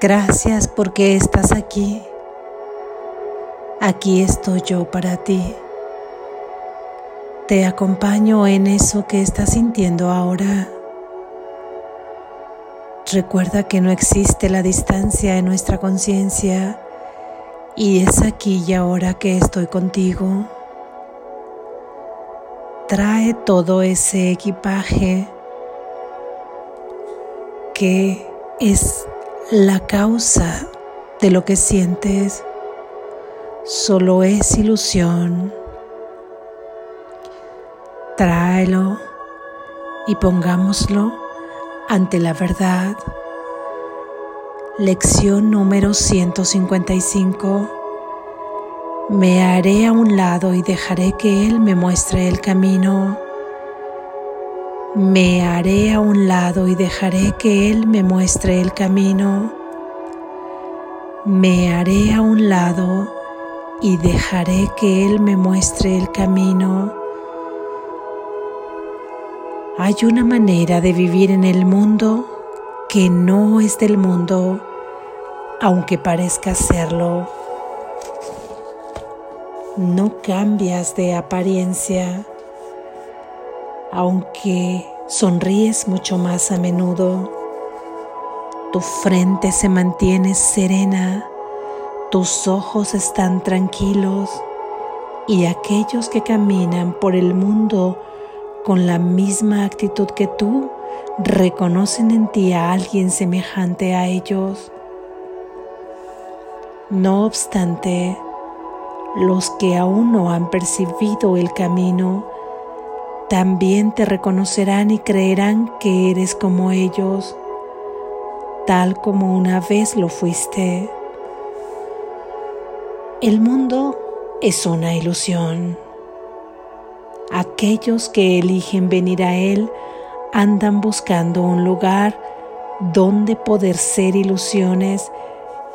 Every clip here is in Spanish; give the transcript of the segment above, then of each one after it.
Gracias porque estás aquí. Aquí estoy yo para ti. Te acompaño en eso que estás sintiendo ahora. Recuerda que no existe la distancia en nuestra conciencia y es aquí y ahora que estoy contigo. Trae todo ese equipaje que es la causa de lo que sientes. Solo es ilusión tráelo y pongámoslo ante la verdad. Lección número 155. Me haré a un lado y dejaré que Él me muestre el camino. Me haré a un lado y dejaré que Él me muestre el camino. Me haré a un lado y dejaré que Él me muestre el camino. Hay una manera de vivir en el mundo que no es del mundo, aunque parezca serlo. No cambias de apariencia, aunque sonríes mucho más a menudo. Tu frente se mantiene serena, tus ojos están tranquilos y aquellos que caminan por el mundo con la misma actitud que tú, reconocen en ti a alguien semejante a ellos. No obstante, los que aún no han percibido el camino, también te reconocerán y creerán que eres como ellos, tal como una vez lo fuiste. El mundo es una ilusión. Aquellos que eligen venir a Él andan buscando un lugar donde poder ser ilusiones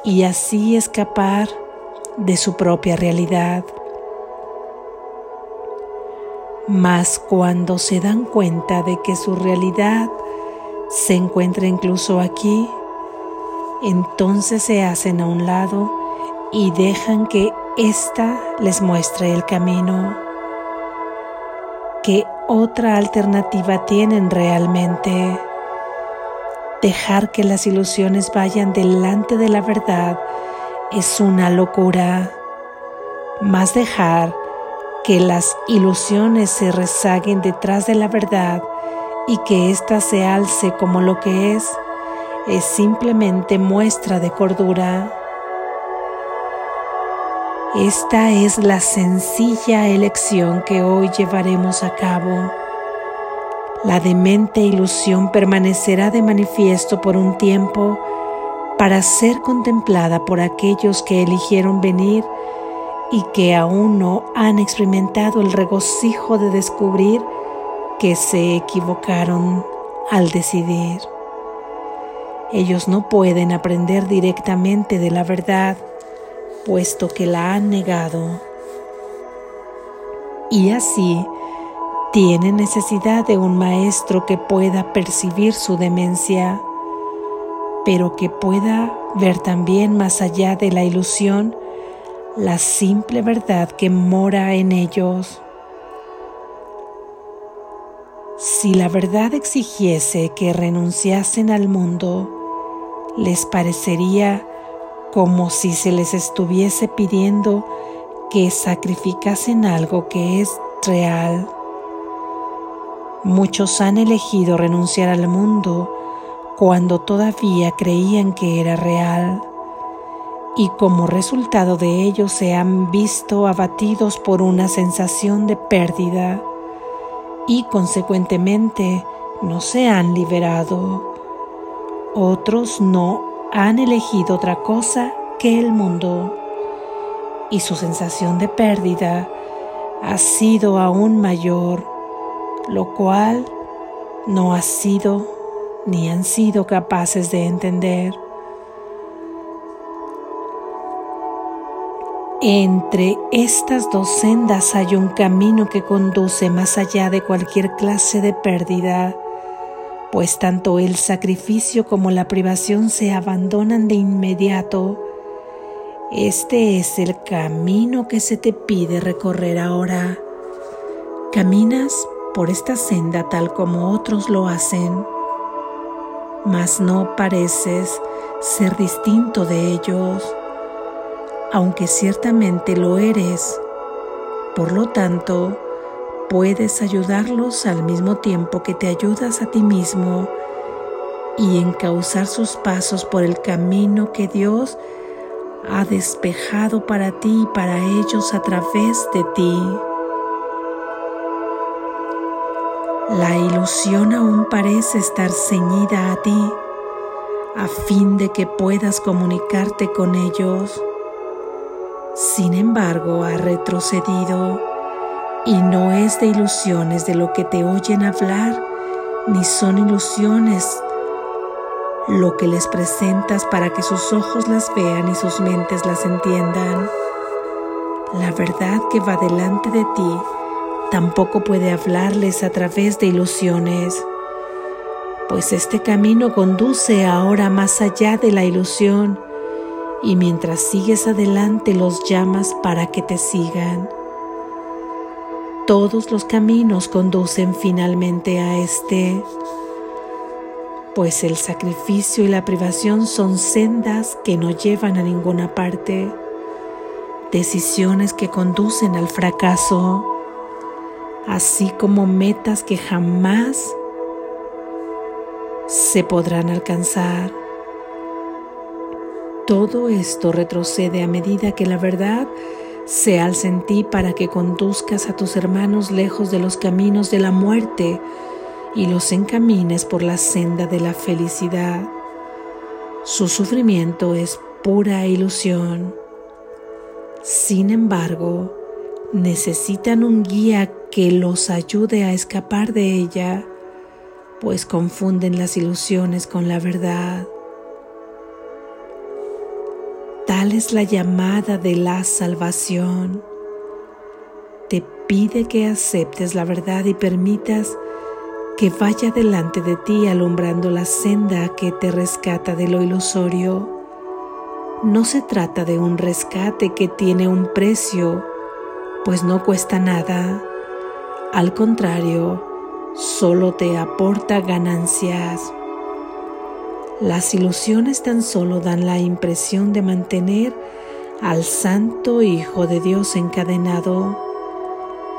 y así escapar de su propia realidad. Mas cuando se dan cuenta de que su realidad se encuentra incluso aquí, entonces se hacen a un lado y dejan que ésta les muestre el camino. ¿Qué otra alternativa tienen realmente? Dejar que las ilusiones vayan delante de la verdad es una locura. Más dejar que las ilusiones se rezaguen detrás de la verdad y que ésta se alce como lo que es, es simplemente muestra de cordura. Esta es la sencilla elección que hoy llevaremos a cabo. La demente ilusión permanecerá de manifiesto por un tiempo para ser contemplada por aquellos que eligieron venir y que aún no han experimentado el regocijo de descubrir que se equivocaron al decidir. Ellos no pueden aprender directamente de la verdad puesto que la han negado. Y así tiene necesidad de un maestro que pueda percibir su demencia, pero que pueda ver también más allá de la ilusión la simple verdad que mora en ellos. Si la verdad exigiese que renunciasen al mundo, les parecería como si se les estuviese pidiendo que sacrificasen algo que es real. Muchos han elegido renunciar al mundo cuando todavía creían que era real y como resultado de ello se han visto abatidos por una sensación de pérdida y consecuentemente no se han liberado. Otros no han elegido otra cosa que el mundo y su sensación de pérdida ha sido aún mayor, lo cual no ha sido ni han sido capaces de entender. Entre estas dos sendas hay un camino que conduce más allá de cualquier clase de pérdida, pues tanto el sacrificio como la privación se abandonan de inmediato. Este es el camino que se te pide recorrer ahora. Caminas por esta senda tal como otros lo hacen, mas no pareces ser distinto de ellos, aunque ciertamente lo eres. Por lo tanto, puedes ayudarlos al mismo tiempo que te ayudas a ti mismo y encauzar sus pasos por el camino que Dios ha despejado para ti y para ellos a través de ti. La ilusión aún parece estar ceñida a ti a fin de que puedas comunicarte con ellos. Sin embargo, ha retrocedido y no es de ilusiones de lo que te oyen hablar, ni son ilusiones lo que les presentas para que sus ojos las vean y sus mentes las entiendan. La verdad que va delante de ti tampoco puede hablarles a través de ilusiones, pues este camino conduce ahora más allá de la ilusión y mientras sigues adelante los llamas para que te sigan. Todos los caminos conducen finalmente a este, pues el sacrificio y la privación son sendas que no llevan a ninguna parte, decisiones que conducen al fracaso, así como metas que jamás se podrán alcanzar. Todo esto retrocede a medida que la verdad se alza en ti para que conduzcas a tus hermanos lejos de los caminos de la muerte y los encamines por la senda de la felicidad. Su sufrimiento es pura ilusión. Sin embargo, necesitan un guía que los ayude a escapar de ella, pues confunden las ilusiones con la verdad. Es la llamada de la salvación. Te pide que aceptes la verdad y permitas que vaya delante de ti alumbrando la senda que te rescata de lo ilusorio. No se trata de un rescate que tiene un precio, pues no cuesta nada. Al contrario, solo te aporta ganancias. Las ilusiones tan solo dan la impresión de mantener al Santo Hijo de Dios encadenado.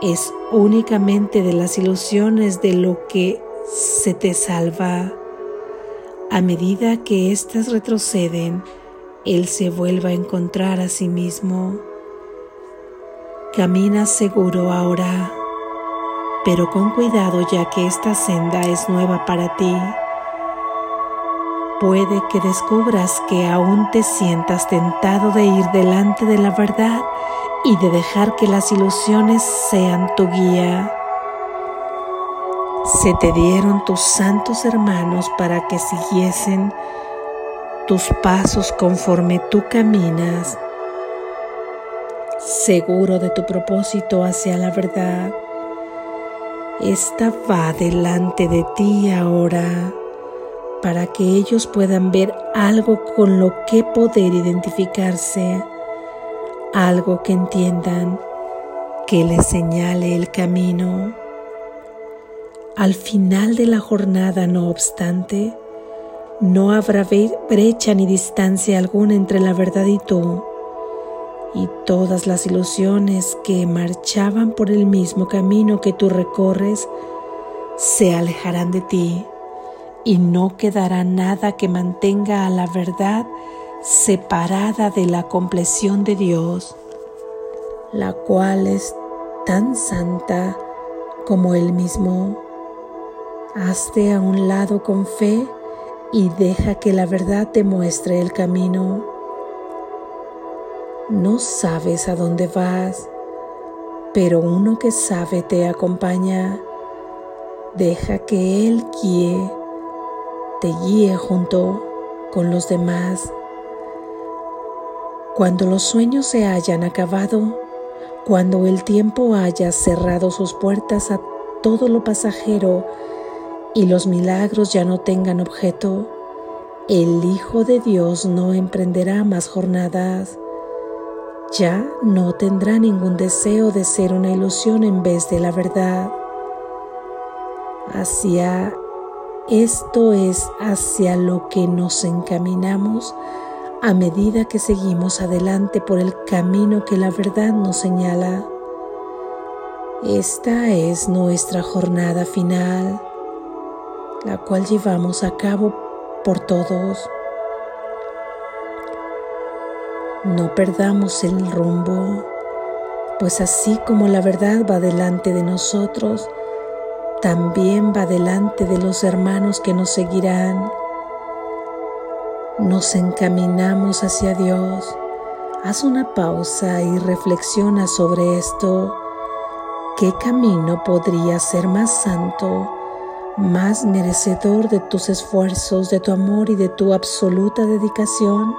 Es únicamente de las ilusiones de lo que se te salva. A medida que éstas retroceden, Él se vuelve a encontrar a sí mismo. Camina seguro ahora, pero con cuidado ya que esta senda es nueva para ti. Puede que descubras que aún te sientas tentado de ir delante de la verdad y de dejar que las ilusiones sean tu guía. Se te dieron tus santos hermanos para que siguiesen tus pasos conforme tú caminas, seguro de tu propósito hacia la verdad. Esta va delante de ti ahora para que ellos puedan ver algo con lo que poder identificarse, algo que entiendan, que les señale el camino. Al final de la jornada, no obstante, no habrá brecha ni distancia alguna entre la verdad y tú, y todas las ilusiones que marchaban por el mismo camino que tú recorres se alejarán de ti y no quedará nada que mantenga a la verdad separada de la compleción de Dios, la cual es tan santa como Él mismo. Hazte a un lado con fe y deja que la verdad te muestre el camino. No sabes a dónde vas, pero uno que sabe te acompaña. Deja que Él guíe te guíe junto con los demás. Cuando los sueños se hayan acabado, cuando el tiempo haya cerrado sus puertas a todo lo pasajero y los milagros ya no tengan objeto, el Hijo de Dios no emprenderá más jornadas. Ya no tendrá ningún deseo de ser una ilusión en vez de la verdad. Hacia esto es hacia lo que nos encaminamos a medida que seguimos adelante por el camino que la verdad nos señala. Esta es nuestra jornada final, la cual llevamos a cabo por todos. No perdamos el rumbo, pues así como la verdad va delante de nosotros, también va delante de los hermanos que nos seguirán. Nos encaminamos hacia Dios. Haz una pausa y reflexiona sobre esto. ¿Qué camino podría ser más santo, más merecedor de tus esfuerzos, de tu amor y de tu absoluta dedicación?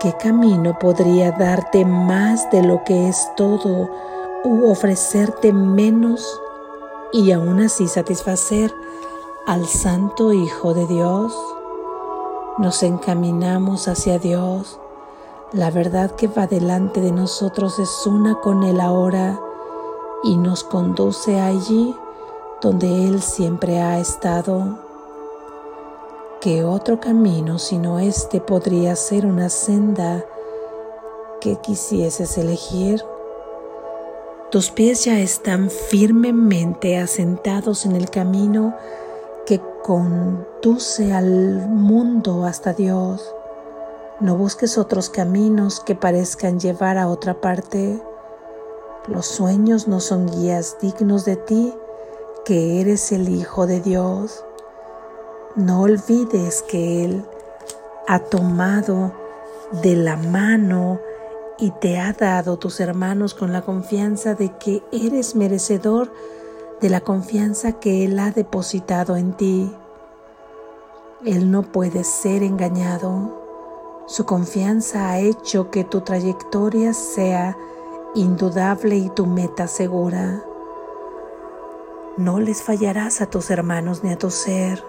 ¿Qué camino podría darte más de lo que es todo u ofrecerte menos y aún así satisfacer al Santo Hijo de Dios. Nos encaminamos hacia Dios. La verdad que va delante de nosotros es una con Él ahora y nos conduce allí donde Él siempre ha estado. ¿Qué otro camino sino este podría ser una senda que quisieses elegir? Tus pies ya están firmemente asentados en el camino que conduce al mundo hasta Dios. No busques otros caminos que parezcan llevar a otra parte. Los sueños no son guías dignos de ti, que eres el Hijo de Dios. No olvides que Él ha tomado de la mano y te ha dado tus hermanos con la confianza de que eres merecedor de la confianza que Él ha depositado en ti. Él no puede ser engañado. Su confianza ha hecho que tu trayectoria sea indudable y tu meta segura. No les fallarás a tus hermanos ni a tu ser.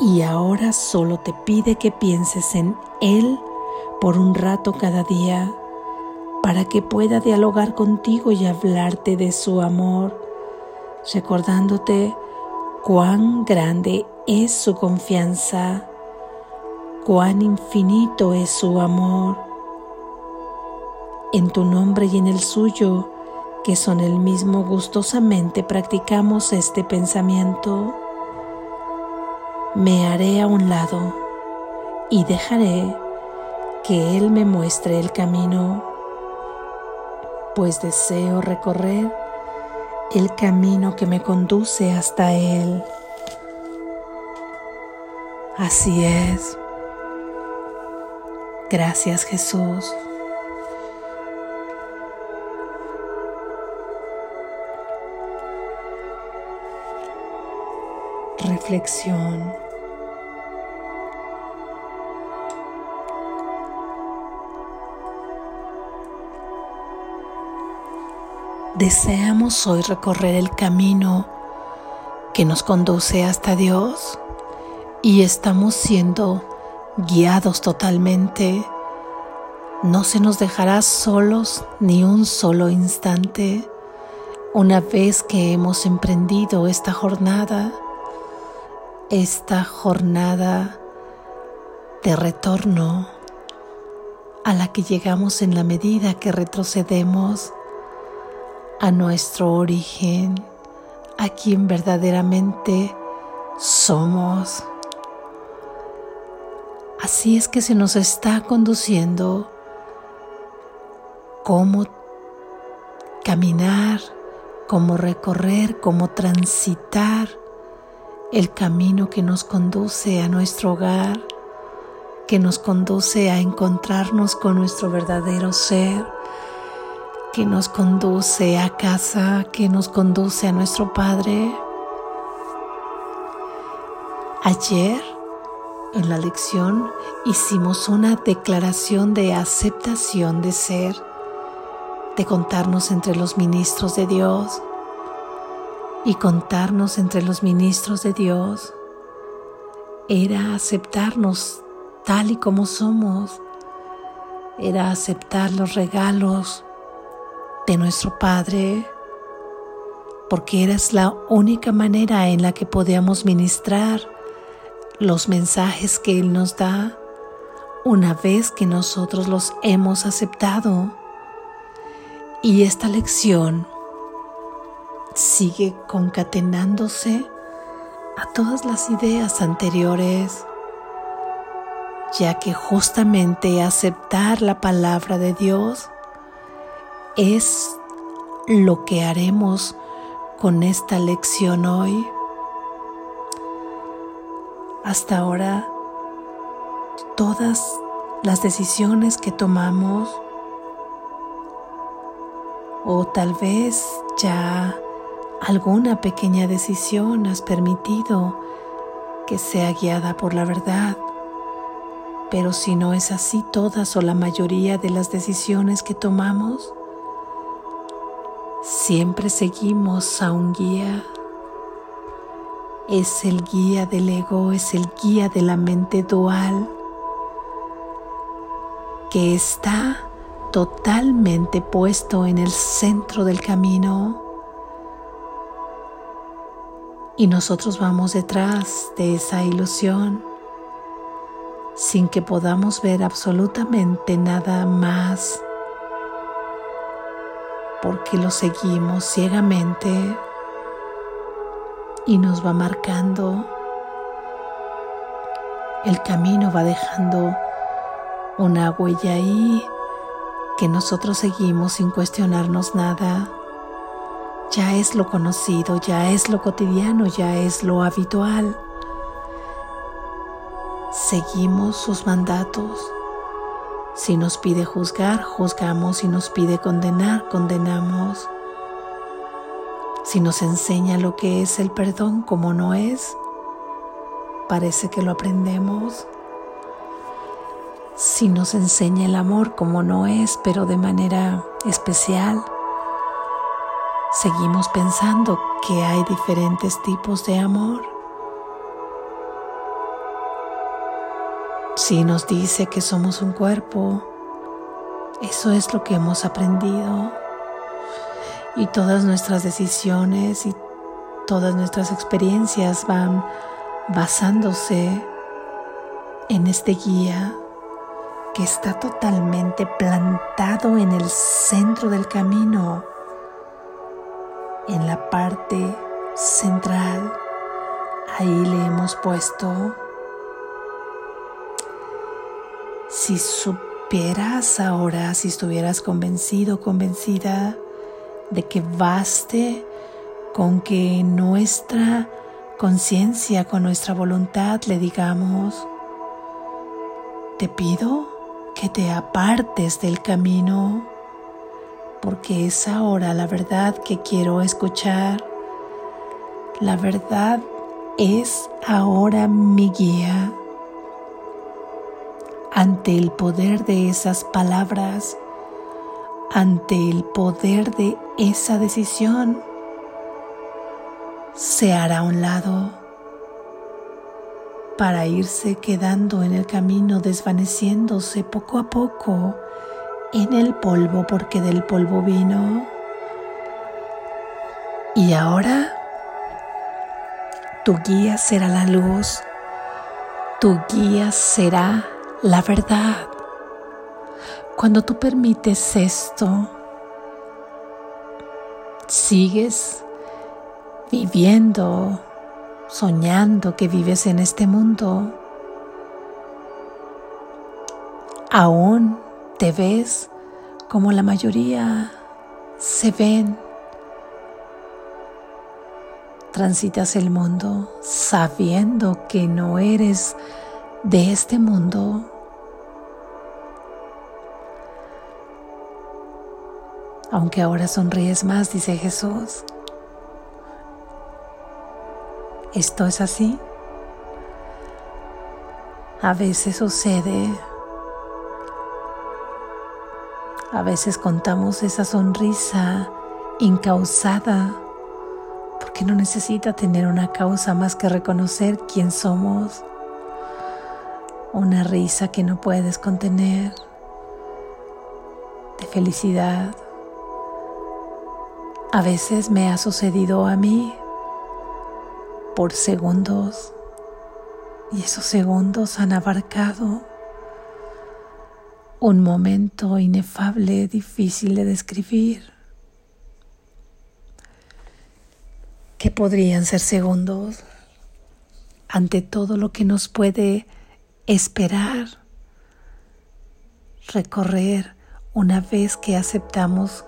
Y ahora solo te pide que pienses en Él por un rato cada día para que pueda dialogar contigo y hablarte de su amor, recordándote cuán grande es su confianza, cuán infinito es su amor. En tu nombre y en el suyo, que son el mismo, gustosamente practicamos este pensamiento. Me haré a un lado y dejaré que Él me muestre el camino, pues deseo recorrer el camino que me conduce hasta Él. Así es. Gracias Jesús. Reflexión. ¿Deseamos hoy recorrer el camino que nos conduce hasta Dios y estamos siendo guiados totalmente? No se nos dejará solos ni un solo instante una vez que hemos emprendido esta jornada, esta jornada de retorno a la que llegamos en la medida que retrocedemos a nuestro origen, a quien verdaderamente somos. Así es que se nos está conduciendo cómo caminar, cómo recorrer, cómo transitar el camino que nos conduce a nuestro hogar, que nos conduce a encontrarnos con nuestro verdadero ser que nos conduce a casa, que nos conduce a nuestro Padre. Ayer en la lección hicimos una declaración de aceptación de ser, de contarnos entre los ministros de Dios. y contarnos entre los ministros de Dios era aceptarnos tal y como somos, era aceptar los regalos de nuestro Padre, porque era la única manera en la que podíamos ministrar los mensajes que Él nos da una vez que nosotros los hemos aceptado. Y esta lección sigue concatenándose a todas las ideas anteriores, ya que justamente aceptar la palabra de Dios es lo que haremos con esta lección hoy. Hasta ahora, todas las decisiones que tomamos, o tal vez ya alguna pequeña decisión has permitido que sea guiada por la verdad. Pero si no es así, todas o la mayoría de las decisiones que tomamos, siempre seguimos a un guía. Es el guía del ego, es el guía de la mente dual que está totalmente puesto en el centro del camino y nosotros vamos detrás de esa ilusión sin que podamos ver absolutamente nada más porque lo seguimos ciegamente y nos va marcando el camino va dejando una huella ahí que nosotros seguimos sin cuestionarnos nada ya es lo conocido, ya es lo cotidiano, ya es lo habitual. Seguimos sus mandatos. Si nos pide juzgar, juzgamos. Si nos pide condenar, condenamos. Si nos enseña lo que es el perdón como no es, parece que lo aprendemos. Si nos enseña el amor como no es, pero de manera especial, seguimos pensando que hay diferentes tipos de amor. Si nos dice que somos un cuerpo, eso es lo que hemos aprendido. Y todas nuestras decisiones y todas nuestras experiencias van basándose en este guía que está totalmente plantado en el centro del camino en la parte central, ahí le hemos puesto, si supieras ahora, si estuvieras convencido, convencida de que baste con que nuestra conciencia, con nuestra voluntad le digamos, te pido que te apartes del camino porque es ahora la verdad que quiero escuchar. La verdad es ahora mi guía. Ante el poder de esas palabras, ante el poder de esa decisión, se hará a un lado para irse quedando en el camino, desvaneciéndose poco a poco en el polvo porque del polvo vino. Y ahora tu guía será la luz, tu guía será la verdad. Cuando tú permites esto, sigues viviendo, soñando que vives en este mundo. Aún te ves como la mayoría se ven. Transitas el mundo sabiendo que no eres de este mundo. Aunque ahora sonríes más, dice Jesús. Esto es así. A veces sucede A veces contamos esa sonrisa incausada porque que no necesita tener una causa más que reconocer quién somos, una risa que no puedes contener, de felicidad. A veces me ha sucedido a mí por segundos y esos segundos han abarcado un momento inefable, difícil de describir. ¿Qué podrían ser segundos ante todo lo que nos puede esperar, recorrer una vez que aceptamos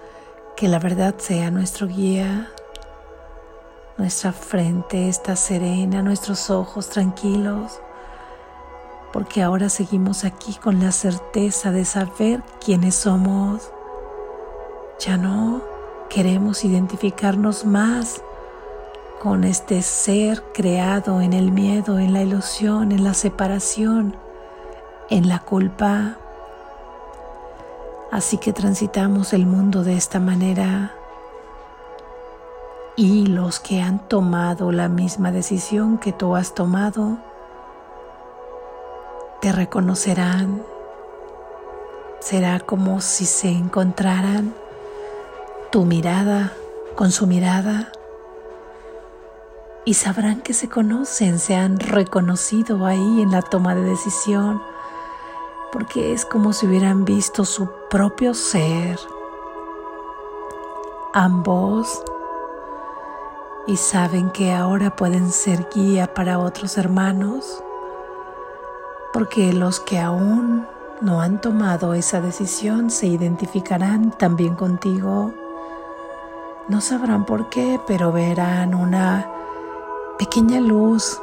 que la verdad sea nuestro guía. Nuestra frente está serena, nuestros ojos tranquilos, porque ahora seguimos aquí con la certeza de saber quiénes somos. Ya no queremos identificarnos más con este ser creado en el miedo, en la ilusión, en la separación, en la culpa. Así que transitamos el mundo de esta manera. Y los que han tomado la misma decisión que tú has tomado te reconocerán. Será como si se encontraran tu mirada con su mirada. Y sabrán que se conocen, se han reconocido ahí en la toma de decisión, porque es como si hubieran visto su propio ser. Ambos y saben que ahora pueden ser guía para otros hermanos, porque los que aún no han tomado esa decisión se identificarán también contigo. No sabrán por qué, pero verán una pequeña luz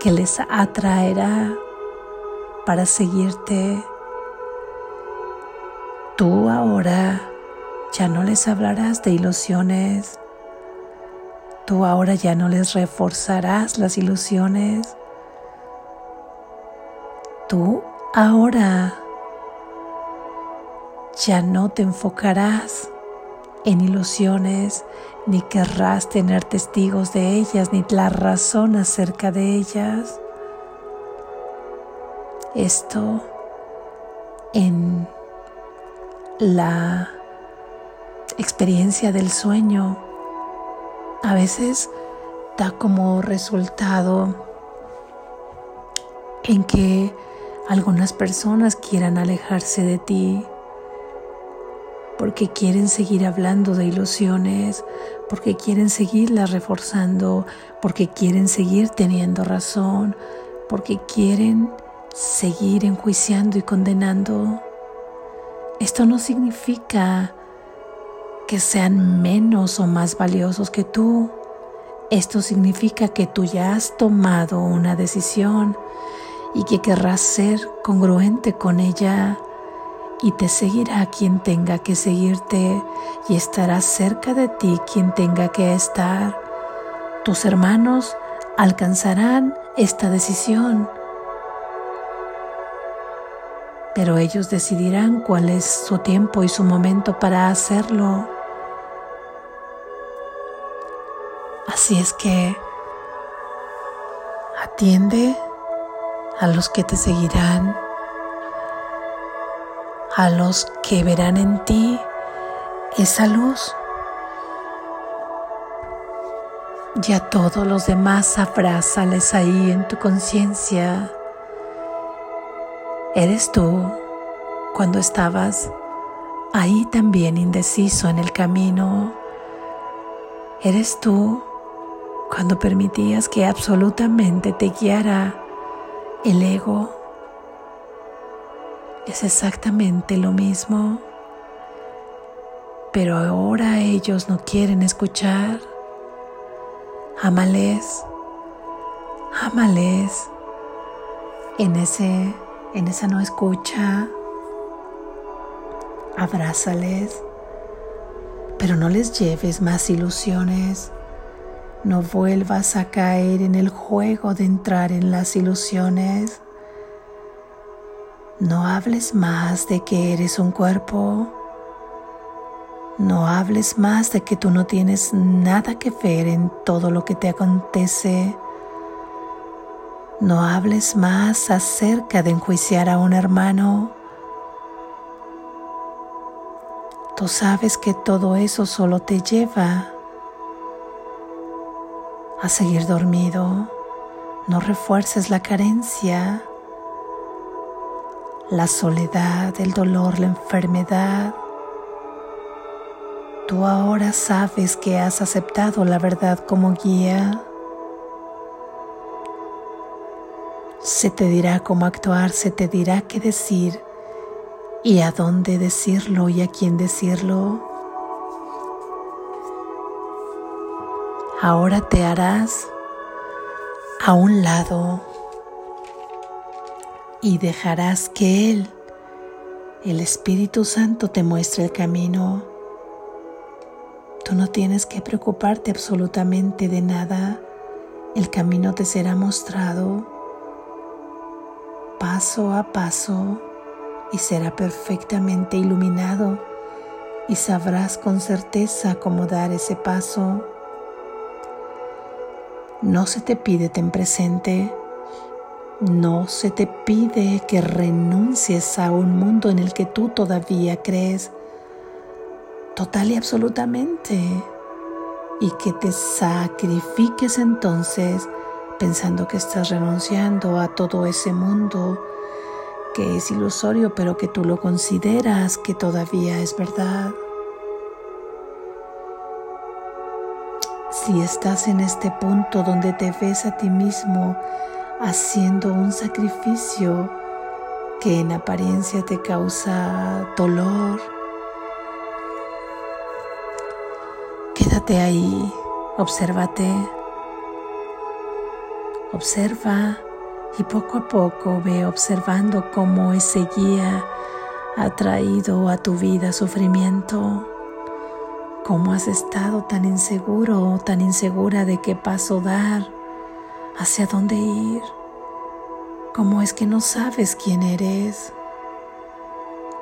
que les atraerá para seguirte. Tú ahora ya no les hablarás de ilusiones. Tú ahora ya no les reforzarás las ilusiones. Tú ahora ya no te enfocarás en ilusiones, ni querrás tener testigos de ellas, ni la razón acerca de ellas. Esto en la experiencia del sueño a veces da como resultado en que algunas personas quieran alejarse de ti porque quieren seguir hablando de ilusiones, porque quieren seguirlas reforzando, porque quieren seguir teniendo razón, porque quieren seguir enjuiciando y condenando. Esto no significa que sean menos o más valiosos que tú. Esto significa que tú ya has tomado una decisión y que querrás ser congruente con ella y te seguirá quien tenga que seguirte y estará cerca de ti quien tenga que estar. Tus hermanos alcanzarán esta decisión, pero ellos decidirán cuál es su tiempo y su momento para hacerlo. Así es que atiende a los que te seguirán a los que verán en ti esa luz. Y a todos los demás abrázales ahí en tu conciencia. Eres tú cuando estabas ahí también indeciso en el camino. Eres tú cuando permitías que absolutamente te guiara el ego es exactamente lo mismo, pero ahora ellos no quieren escuchar. Ámales, ámales en ese en esa no escucha. Abrázales, pero no les lleves más ilusiones. No vuelvas a caer en el juego de entrar en las ilusiones. No hables más de que eres un cuerpo. No hables más de que tú no tienes nada que ver en todo lo que te acontece. No hables más acerca de enjuiciar a un hermano. Tú sabes que todo eso solo te lleva a seguir dormido. No refuerces la carencia, la soledad, el dolor, la enfermedad. Tú ahora sabes que has aceptado la verdad como guía. Se te dirá cómo actuar, se te dirá qué decir y a dónde decirlo y a quién decirlo. Ahora te harás a un lado y dejarás que Él, el Espíritu Santo, te muestre el camino. Tú no tienes que preocuparte absolutamente de nada. El camino te será mostrado paso a paso y será perfectamente iluminado y sabrás con certeza cómo dar ese paso. No se te pide ten presente, no se te pide que renuncies a un mundo en el que tú todavía crees total y absolutamente y que te sacrifiques entonces pensando que estás renunciando a todo ese mundo que es ilusorio, pero que tú lo consideras que todavía es verdad. Si estás en este punto donde te ves a ti mismo haciendo un sacrificio que en apariencia te causa dolor, quédate ahí, obsérvate Observa y poco a poco ve observando cómo ese guía ha traído a tu vida sufrimiento, cómo has estado tan inseguro, tan insegura de qué paso dar, hacia dónde ir, cómo es que no sabes quién eres.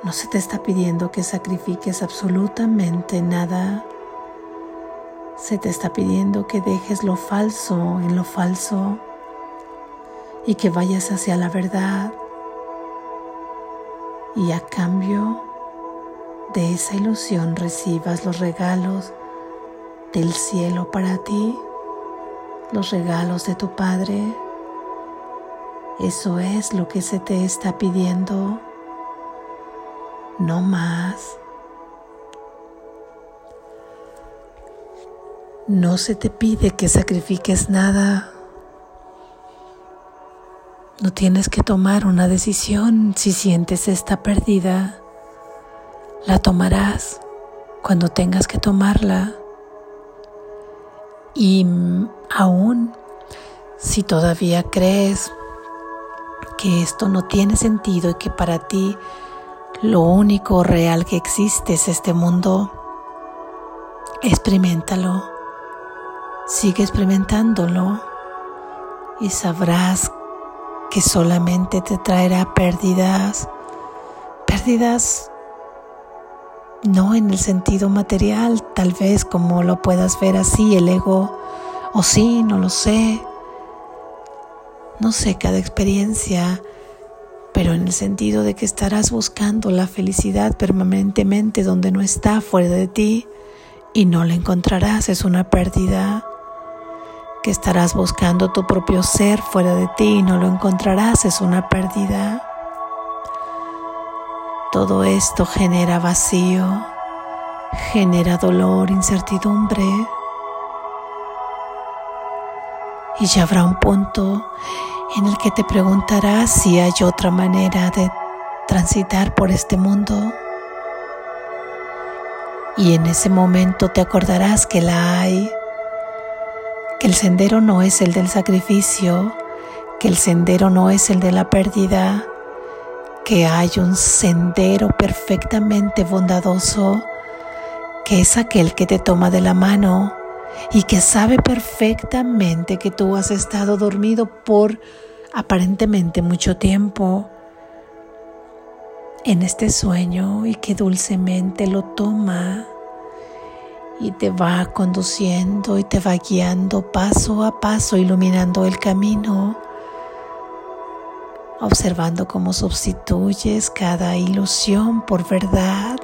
No se te está pidiendo que sacrifiques absolutamente nada. Se te está pidiendo que dejes lo falso en lo falso y que vayas hacia la verdad y a cambio de esa ilusión recibas los regalos del cielo para ti, los regalos de tu Padre. Eso es lo que se te está pidiendo, no más. No se te pide que sacrifiques nada no tienes que tomar una decisión si sientes esta pérdida. La tomarás cuando tengas que tomarla. Y aún si todavía crees que esto no tiene sentido y que para ti lo único real que existe es este mundo, experimentalo. Sigue experimentándolo y sabrás que solamente te traerá pérdidas, pérdidas no en el sentido material, tal vez como lo puedas ver así, el ego, o sí, no lo sé, no sé cada experiencia, pero en el sentido de que estarás buscando la felicidad permanentemente donde no está fuera de ti y no la encontrarás, es una pérdida que estarás buscando tu propio ser fuera de ti y no lo encontrarás, es una pérdida. Todo esto genera vacío, genera dolor, incertidumbre. Y ya habrá un punto en el que te preguntarás si hay otra manera de transitar por este mundo. Y en ese momento te acordarás que la hay que el sendero no es el del sacrificio, que el sendero no es el de la pérdida, que hay un sendero perfectamente bondadoso, que es aquel que te toma de la mano y que sabe perfectamente que tú has estado dormido por aparentemente mucho tiempo en este sueño y que dulcemente lo toma y te va conduciendo y te va guiando paso a paso, iluminando el camino, observando cómo sustituyes cada ilusión por verdad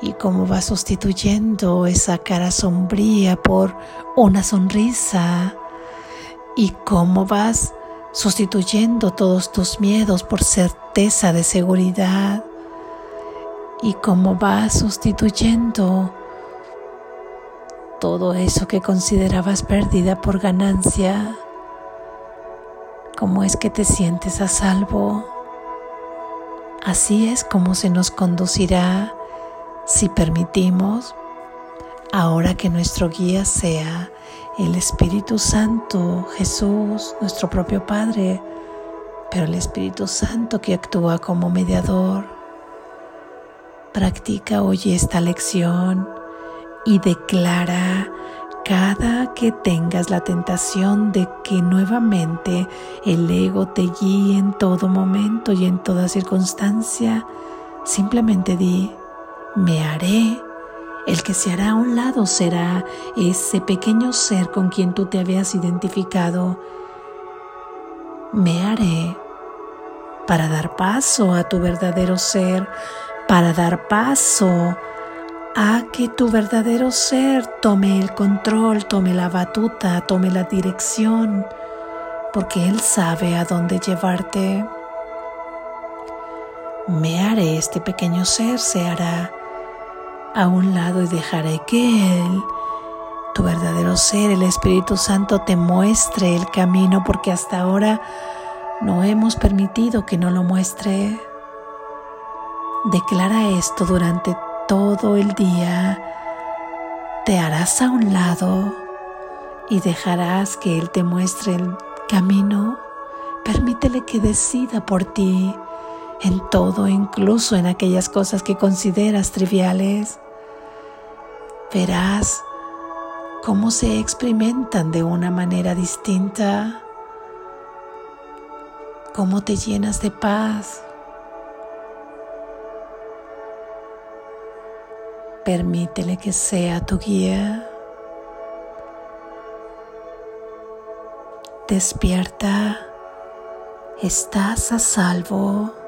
y cómo vas sustituyendo esa cara sombría por una sonrisa y cómo vas sustituyendo todos tus miedos por certeza de seguridad y cómo vas sustituyendo todo eso que considerabas pérdida por ganancia, cómo es que te sientes a salvo. Así es como se nos conducirá si permitimos ahora que nuestro guía sea el Espíritu Santo, Jesús, nuestro propio Padre, pero el Espíritu Santo que actúa como mediador. Practica hoy esta lección y declara cada que tengas la tentación de que nuevamente el ego te guíe en todo momento y en toda circunstancia, simplemente di, me haré. El que se hará a un lado será ese pequeño ser con quien tú te habías identificado. Me haré para dar paso a tu verdadero ser, para dar paso a que tu verdadero ser tome el control, tome la batuta, tome la dirección, porque Él sabe a dónde llevarte. Me haré, este pequeño ser se hará a un lado y dejaré que Él, tu verdadero ser, el Espíritu Santo, te muestre el camino, porque hasta ahora no hemos permitido que no lo muestre. Declara esto durante todo el día, te harás a un lado y dejarás que Él te muestre el camino. Permítele que decida por ti en todo, incluso en aquellas cosas que consideras triviales. Verás cómo se experimentan de una manera distinta, cómo te llenas de paz, Permítele que sea tu guía. Despierta, estás a salvo.